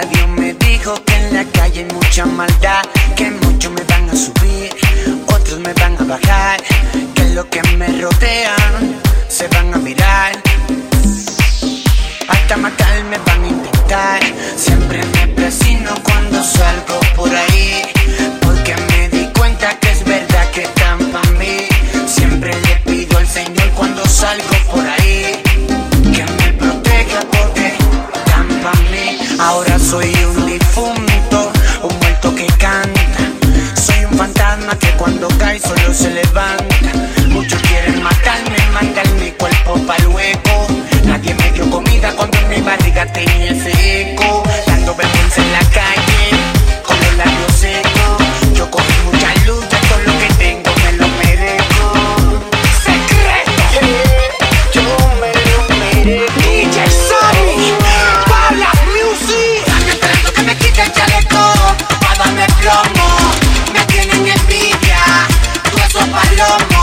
Dios me dijo que en la calle hay mucha maldad, que muchos me van a I love